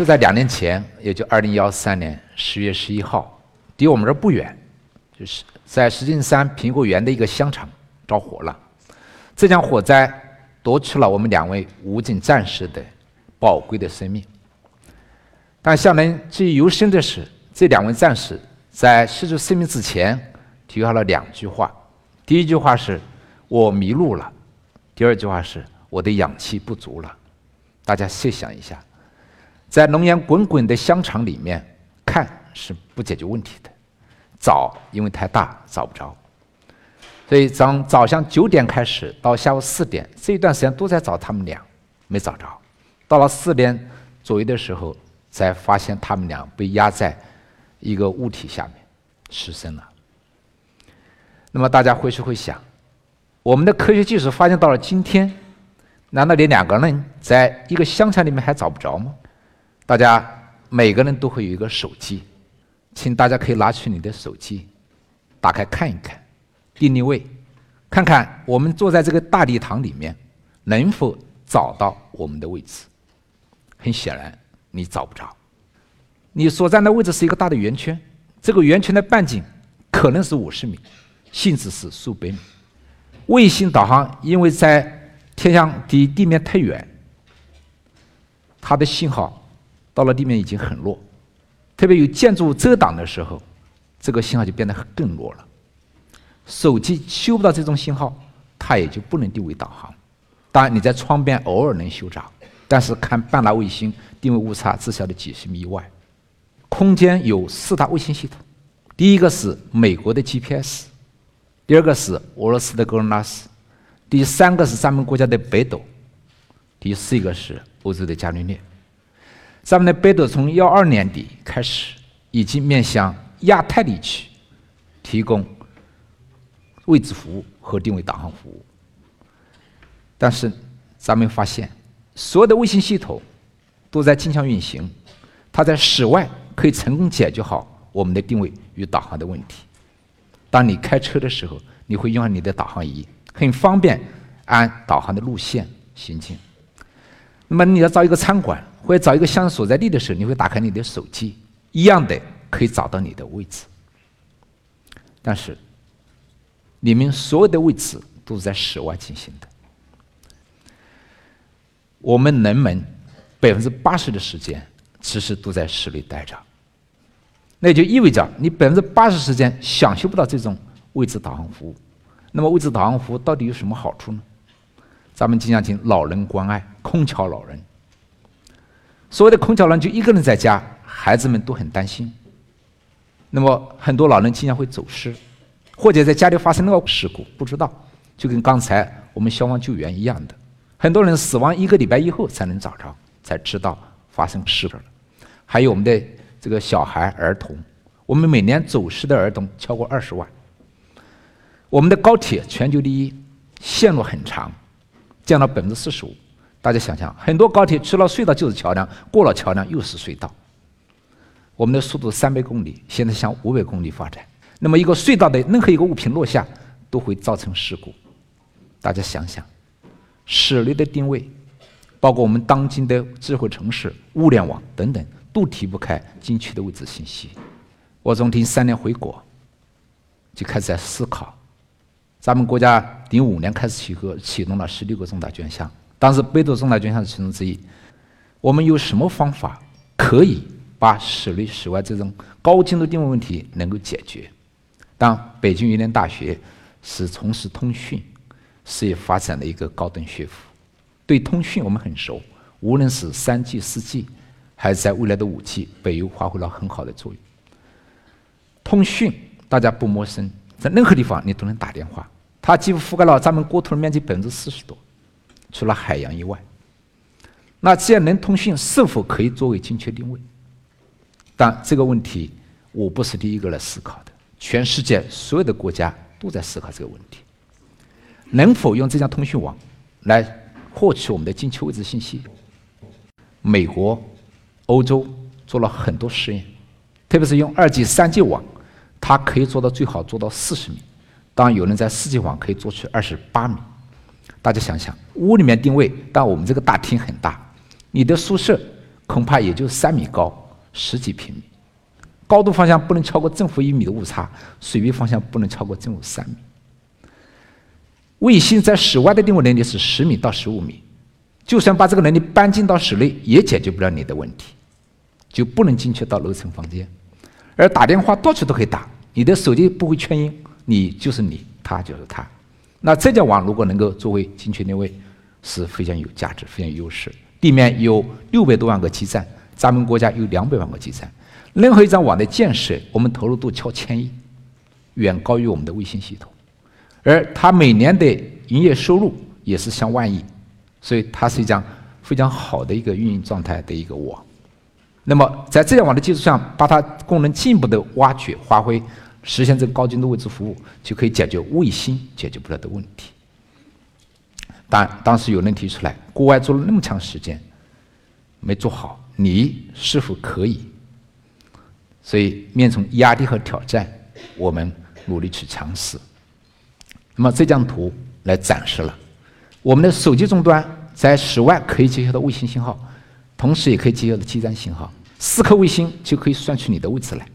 就在两年前，也就二零幺三年十月十一号，离我们这儿不远，就是在石景山苹果园的一个香肠着火了。这场火灾夺去了我们两位武警战士的宝贵的生命。但向人记忆犹深的是，这两位战士在失去生命之前，提下了两句话。第一句话是“我迷路了”，第二句话是“我的氧气不足了”。大家细想一下。在浓烟滚滚的香肠里面看是不解决问题的，找因为太大找不着，所以从早上九点开始到下午四点这一段时间都在找他们俩，没找着，到了四点左右的时候才发现他们俩被压在一个物体下面失声了。那么大家回去会想，我们的科学技术发现到了今天，难道连两个人在一个香肠里面还找不着吗？大家每个人都会有一个手机，请大家可以拿起你的手机，打开看一看，定定位，看看我们坐在这个大礼堂里面能否找到我们的位置。很显然，你找不着。你所站的位置是一个大的圆圈，这个圆圈的半径可能是五十米，甚至是数百米。卫星导航因为在天上离地面太远，它的信号。到了地面已经很弱，特别有建筑物遮挡的时候，这个信号就变得更弱了。手机修不到这种信号，它也就不能定位导航。当然，你在窗边偶尔能修着，但是看半拉卫星，定位误差至少得几十米以外。空间有四大卫星系统，第一个是美国的 GPS，第二个是俄罗斯的格罗纳斯，第三个是咱们国家的北斗，第四个是欧洲的伽利略。咱们的北斗从幺二年底开始，已经面向亚太地区提供位置服务和定位导航服务。但是，咱们发现，所有的卫星系统都在经常运行，它在室外可以成功解决好我们的定位与导航的问题。当你开车的时候，你会用上你的导航仪，很方便按导航的路线行进。那么，你要找一个餐馆。或者找一个相所在地的时候，你会打开你的手机，一样的可以找到你的位置。但是，你们所有的位置都是在室外进行的。我们人们百分之八十的时间其实都在室内待着，那就意味着你百分之八十时间享受不到这种位置导航服务。那么，位置导航服务到底有什么好处呢？咱们经常听老人关爱，空巢老人。所谓的空巢老人就一个人在家，孩子们都很担心。那么很多老人经常会走失，或者在家里发生了事故，不知道，就跟刚才我们消防救援一样的，很多人死亡一个礼拜以后才能找着，才知道发生事故了。还有我们的这个小孩儿童，我们每年走失的儿童超过二十万。我们的高铁全球第一，线路很长，降到百分之四十五。大家想想，很多高铁除了隧道就是桥梁，过了桥梁又是隧道。我们的速度三百公里，现在向五百公里发展。那么一个隧道的任何一个物品落下，都会造成事故。大家想想，室内的定位，包括我们当今的智慧城市、物联网等等，都离不开精确的位置信息。我从零三年回国，就开始在思考，咱们国家零五年开始启动启动了十六个重大专项。当时北斗重大专项是其中之一。我们有什么方法可以把室内、室外这种高精度定位问题能够解决？当北京邮电大学是从事通讯事业发展的一个高等学府，对通讯我们很熟。无论是三 G、四 G，还是在未来的五 G，北邮发挥了很好的作用。通讯大家不陌生，在任何地方你都能打电话，它几乎覆盖了咱们国土面积百分之四十多。除了海洋以外，那既然能通讯，是否可以作为精确定位？但这个问题我不是第一个来思考的，全世界所有的国家都在思考这个问题：能否用这张通讯网来获取我们的精确位置信息？美国、欧洲做了很多实验，特别是用二 G、三 G 网，它可以做到最好做到四十米，当然有人在四 G 网可以做去二十八米。大家想想，屋里面定位，但我们这个大厅很大，你的宿舍恐怕也就三米高，十几平米。高度方向不能超过正负一米的误差，水平方向不能超过正负三米。卫星在室外的定位能力是十米到十五米，就算把这个能力搬进到室内，也解决不了你的问题，就不能精确到楼层房间。而打电话到处都可以打，你的手机不会圈音，你就是你，他就是他。那这家网如果能够作为精确定位，是非常有价值、非常有优势。地面有六百多万个基站，咱们国家有两百万个基站。任何一张网的建设，我们投入都超千亿，远高于我们的卫星系统，而它每年的营业收入也是上万亿，所以它是一张非常好的一个运营状态的一个网。那么在这样网的基础上，把它功能进一步的挖掘发挥，实现这个高精度位置服务，就可以解决卫星解决不了的问题。当当时有人提出来，国外做了那么长时间，没做好，你是否可以？所以，面从压力和挑战，我们努力去尝试。那么这张图来展示了我们的手机终端在室外可以接收到卫星信号，同时也可以接收到基站信号。四颗卫星就可以算出你的位置来。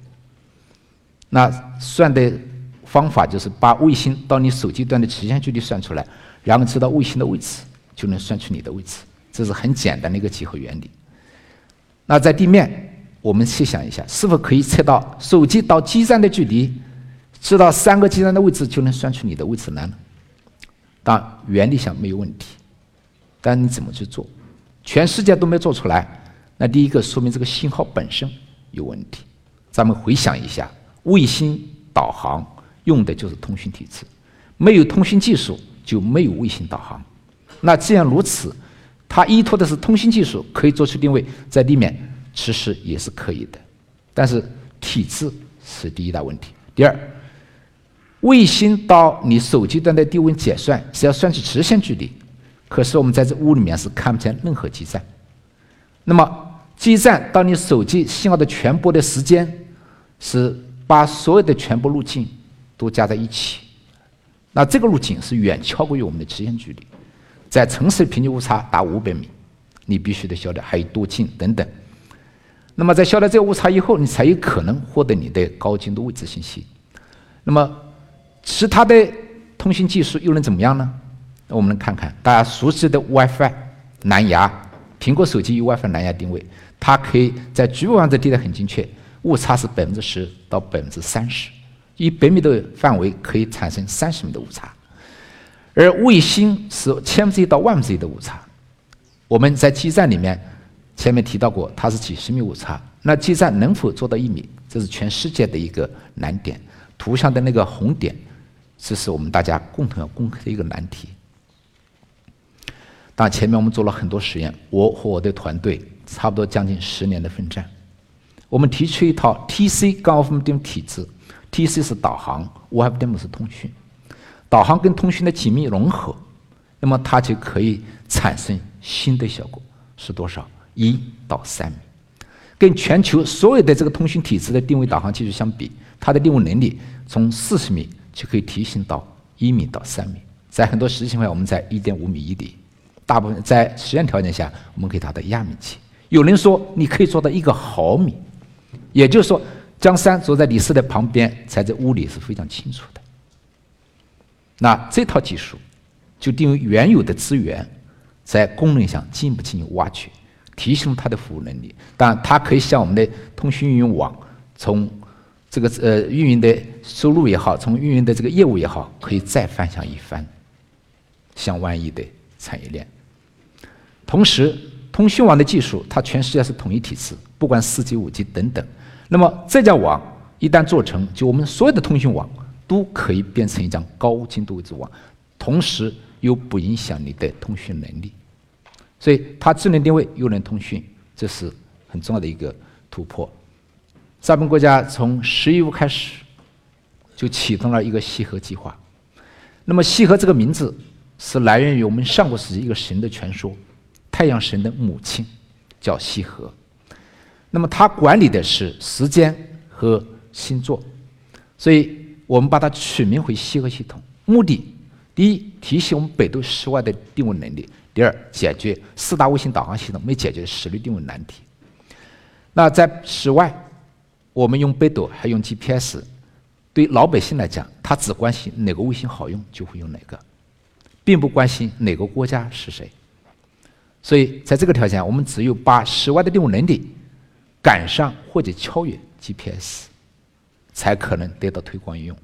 那算的方法就是把卫星到你手机端的直线距离算出来，然后知道卫星的位置，就能算出你的位置。这是很简单的一个几何原理。那在地面。我们细想一下，是否可以测到手机到基站的距离，知道三个基站的位置就能算出你的位置来呢？当然，原理上没有问题，但你怎么去做？全世界都没做出来，那第一个说明这个信号本身有问题。咱们回想一下，卫星导航用的就是通讯体制，没有通讯技术就没有卫星导航。那既然如此，它依托的是通信技术，可以做出定位，在地面。其实也是可以的，但是体制是第一大问题。第二，卫星到你手机端的低温解算是要算出直线距离，可是我们在这屋里面是看不见任何基站。那么基站到你手机信号的传播的时间，是把所有的全部路径都加在一起，那这个路径是远超过于我们的直线距离，在城市平均误差达五百米，你必须得晓得还有多近等等。那么在晓得这个误差以后，你才有可能获得你的高精度位置信息。那么其他的通信技术又能怎么样呢？我们来看看大家熟悉的 WiFi 蓝牙，苹果手机有 WiFi 蓝牙定位，它可以在局部范围地的很精确，误差是百分之十到百分之三十，一百米的范围可以产生三十米的误差。而卫星是千分之一到万分之一的误差，我们在基站里面。前面提到过，它是几十米误差，那基站能否做到一米？这是全世界的一个难点。图上的那个红点，这是我们大家共同要攻克的一个难题。当前面我们做了很多实验，我和我的团队差不多将近十年的奋战，我们提出一套 TC 高分定体制。TC 是导航，WiFi 是通讯。导航跟通讯的紧密融合，那么它就可以产生新的效果，是多少？一到三米，跟全球所有的这个通讯体制的定位导航技术相比，它的定位能力从四十米就可以提升到一米到三米。在很多实际情况下，我们在一点五米以里，大部分在实验条件下，我们可以达到亚米级。有人说你可以做到一个毫米，也就是说，张三坐在李四的旁边，在屋里是非常清楚的。那这套技术就定位原有的资源，在功能上进一步进行挖掘。提升它的服务能力，当然，它可以向我们的通讯运营网，从这个呃运营的收入也好，从运营的这个业务也好，可以再翻向一番，上万亿的产业链。同时，通讯网的技术，它全世界是统一体制，不管四 G、五 G 等等。那么，这家网一旦做成就，我们所有的通讯网都可以变成一张高精度位置网，同时又不影响你的通讯能力。所以它智能定位又能通讯，这是很重要的一个突破。咱们国家从十一五开始就启动了一个西河计划。那么西河这个名字是来源于我们上古时期一个神的传说，太阳神的母亲叫西河。那么它管理的是时间和星座，所以我们把它取名为西河系统。目的第一，提醒我们北斗室外的定位能力。第二，解决四大卫星导航系统没解决的实力定位难题。那在室外，我们用北斗还用 GPS，对老百姓来讲，他只关心哪个卫星好用就会用哪个，并不关心哪个国家是谁。所以在这个条件下，我们只有把室外的定位能力赶上或者超越 GPS，才可能得到推广应用。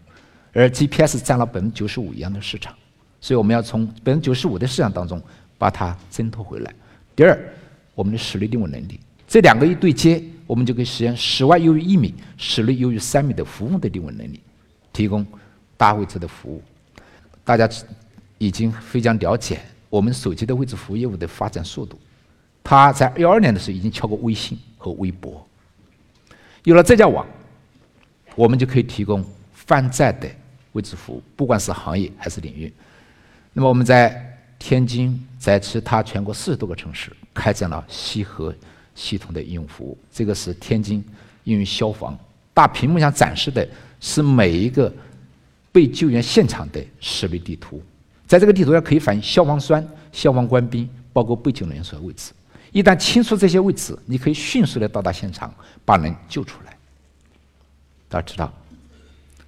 而 GPS 占了百分之九十五以上的市场，所以我们要从百分之九十五的市场当中把它挣脱回来。第二，我们的室内定位能力，这两个一对接，我们就可以实现室外优于一米、室内优于三米的服务的定位能力，提供大位置的服务。大家已经非常了解。我们手机的位置服务业务的发展速度，他在幺二年的时候已经敲过微信和微博。有了这家网，我们就可以提供泛在的位置服务，不管是行业还是领域。那么我们在天津，在其他全国四十多个城市开展了西河系统的应用服务。这个是天津应用消防，大屏幕上展示的是每一个被救援现场的识别地图。在这个地图上可以反映消防栓、消防官兵，包括被救人员所在位置。一旦清楚这些位置，你可以迅速的到达现场，把人救出来。大家知道，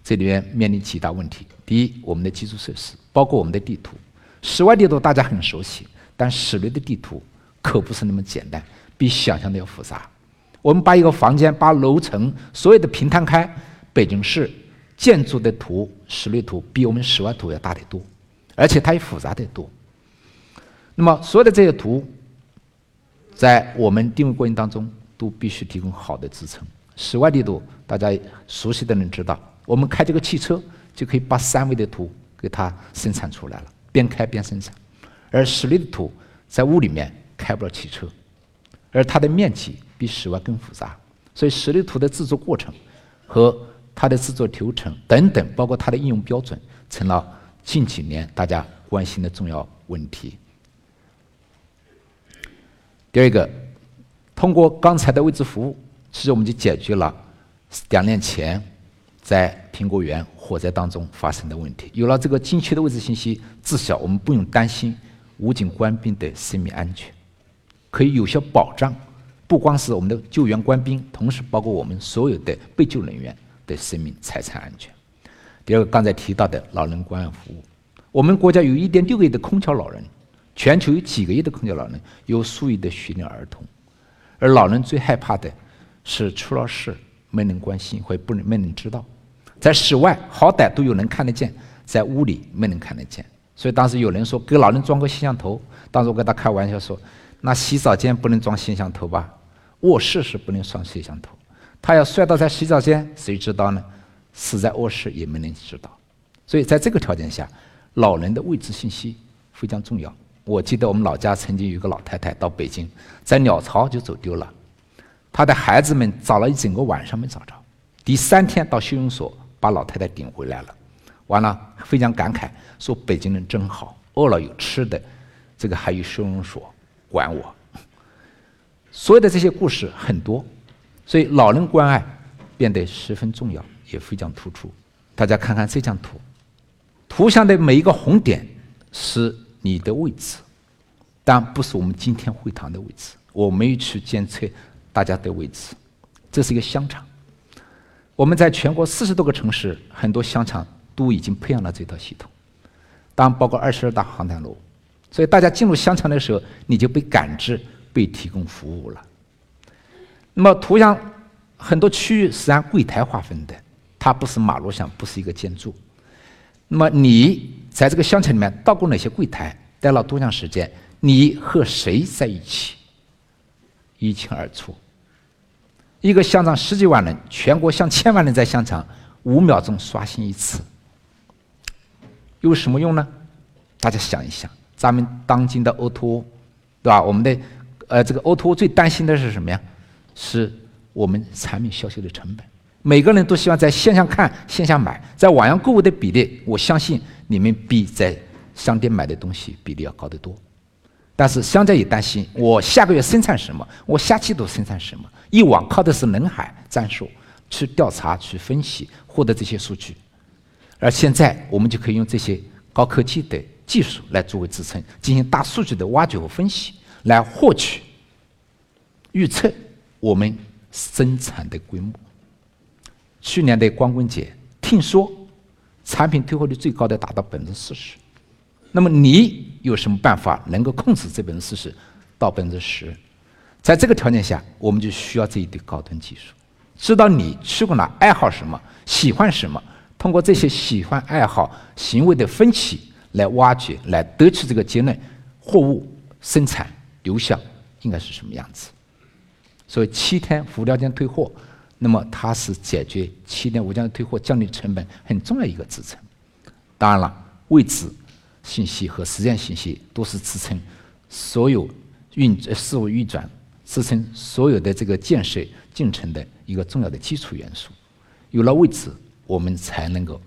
这里面面临几大问题：第一，我们的基础设施，包括我们的地图，室外地图大家很熟悉，但室内的地图可不是那么简单，比想象的要复杂。我们把一个房间、把楼层所有的平摊开，北京市建筑的图、室内图比我们室外图要大得多。而且它也复杂得多。那么所有的这些图，在我们定位过程当中都必须提供好的支撑。室外地图大家熟悉的人知道，我们开这个汽车就可以把三维的图给它生产出来了，边开边生产。而室内的图在屋里面开不了汽车，而它的面积比室外更复杂，所以室内图的制作过程和它的制作流程等等，包括它的应用标准，成了。近几年大家关心的重要问题。第二个，通过刚才的位置服务，其实我们就解决了两年前在苹果园火灾当中发生的问题。有了这个精确的位置信息，至少我们不用担心武警官兵的生命安全，可以有效保障不光是我们的救援官兵，同时包括我们所有的被救人员的生命财产安全。第二个，刚才提到的老人关爱服务，我们国家有一点六亿的空巢老人，全球有几个亿的空巢老人，有数亿的学龄儿童，而老人最害怕的是出了事没人关心或不能没人知道，在室外好歹都有人看得见，在屋里没人看得见，所以当时有人说给老人装个摄像头，当时我跟他开玩笑说，那洗澡间不能装摄像头吧，卧室是不能装摄像头，他要摔倒在洗澡间，谁知道呢？死在卧室也没人知道，所以在这个条件下，老人的位置信息非常重要。我记得我们老家曾经有个老太太到北京，在鸟巢就走丢了，她的孩子们找了一整个晚上没找着，第三天到收容所把老太太顶回来了，完了非常感慨说北京人真好，饿了有吃的，这个还有收容所管我。所有的这些故事很多，所以老人关爱变得十分重要。也非常突出，大家看看这张图，图像的每一个红点是你的位置，但不是我们今天会堂的位置。我没有去监测大家的位置，这是一个香肠。我们在全国四十多个城市，很多香肠都已经培养了这套系统，当然包括二十二大航站楼。所以大家进入香肠的时候，你就被感知、被提供服务了。那么图像很多区域是按柜台划分的。它不是马路上，不是一个建筑。那么你在这个乡城里面到过哪些柜台？待了多长时间？你和谁在一起？一清二楚。一个商场十几万人，全国上千万人在商场，五秒钟刷新一次，有什么用呢？大家想一想，咱们当今的 O2O，对吧？我们的呃，这个 O2O 最担心的是什么呀？是我们产品销售的成本。每个人都希望在线上看、线下买，在网上购物的比例，我相信你们比在商店买的东西比例要高得多。但是商家也担心，我下个月生产什么，我下季度生产什么？以往靠的是人海战术去调查、去分析、获得这些数据，而现在我们就可以用这些高科技的技术来作为支撑，进行大数据的挖掘和分析，来获取、预测我们生产的规模。去年的光棍节，听说产品退货率最高的达到百分之四十。那么你有什么办法能够控制这百分之四十到百分之十？在这个条件下，我们就需要这一堆高端技术，知道你去过哪，爱好什么，喜欢什么，通过这些喜欢、爱好、行为的分歧来挖掘，来得出这个结论：货物生产流向应该是什么样子。所以七天无条件退货。那么它是解决七天无条件退货、降低成本很重要一个支撑。当然了，位置信息和时间信息都是支撑所有运事物运转、支撑所有的这个建设进程的一个重要的基础元素。有了位置，我们才能够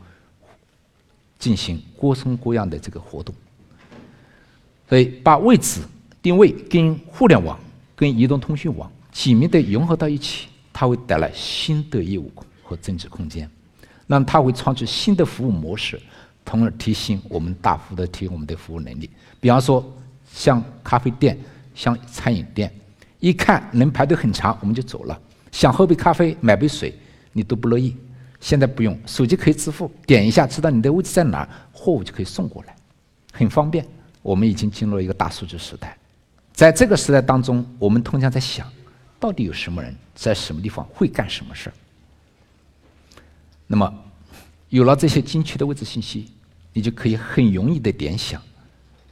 进行各种各样的这个活动。所以，把位置定位跟互联网、跟移动通讯网紧密的融合到一起。它会带来新的业务和增值空间，那它会创出新的服务模式，从而提升我们大幅的提升我们的服务能力。比方说，像咖啡店、像餐饮店，一看能排队很长，我们就走了。想喝杯咖啡、买杯水，你都不乐意。现在不用，手机可以支付，点一下知道你的位置在哪，货物就可以送过来，很方便。我们已经进入了一个大数据时代，在这个时代当中，我们通常在想。到底有什么人在什么地方会干什么事儿？那么，有了这些精确的位置信息，你就可以很容易的联想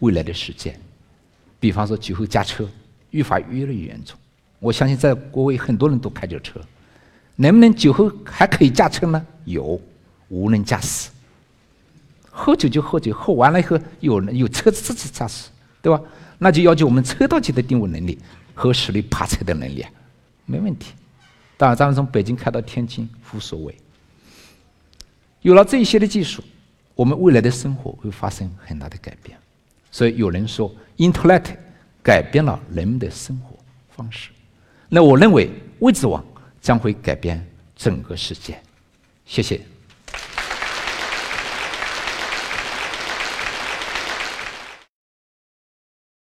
未来的世界。比方说，酒后驾车愈发越来越严重。我相信，在国外很多人都开着车，能不能酒后还可以驾车呢？有，无人驾驶。喝酒就喝酒，喝完了以后有有车子自己驾驶，对吧？那就要求我们车道级的定位能力。和实力爬车的能力啊，没问题。当然，咱们从北京开到天津无所谓。有了这些的技术，我们未来的生活会发生很大的改变。所以有人说，Internet 改变了人们的生活方式。那我认为，位置网将会改变整个世界。谢谢。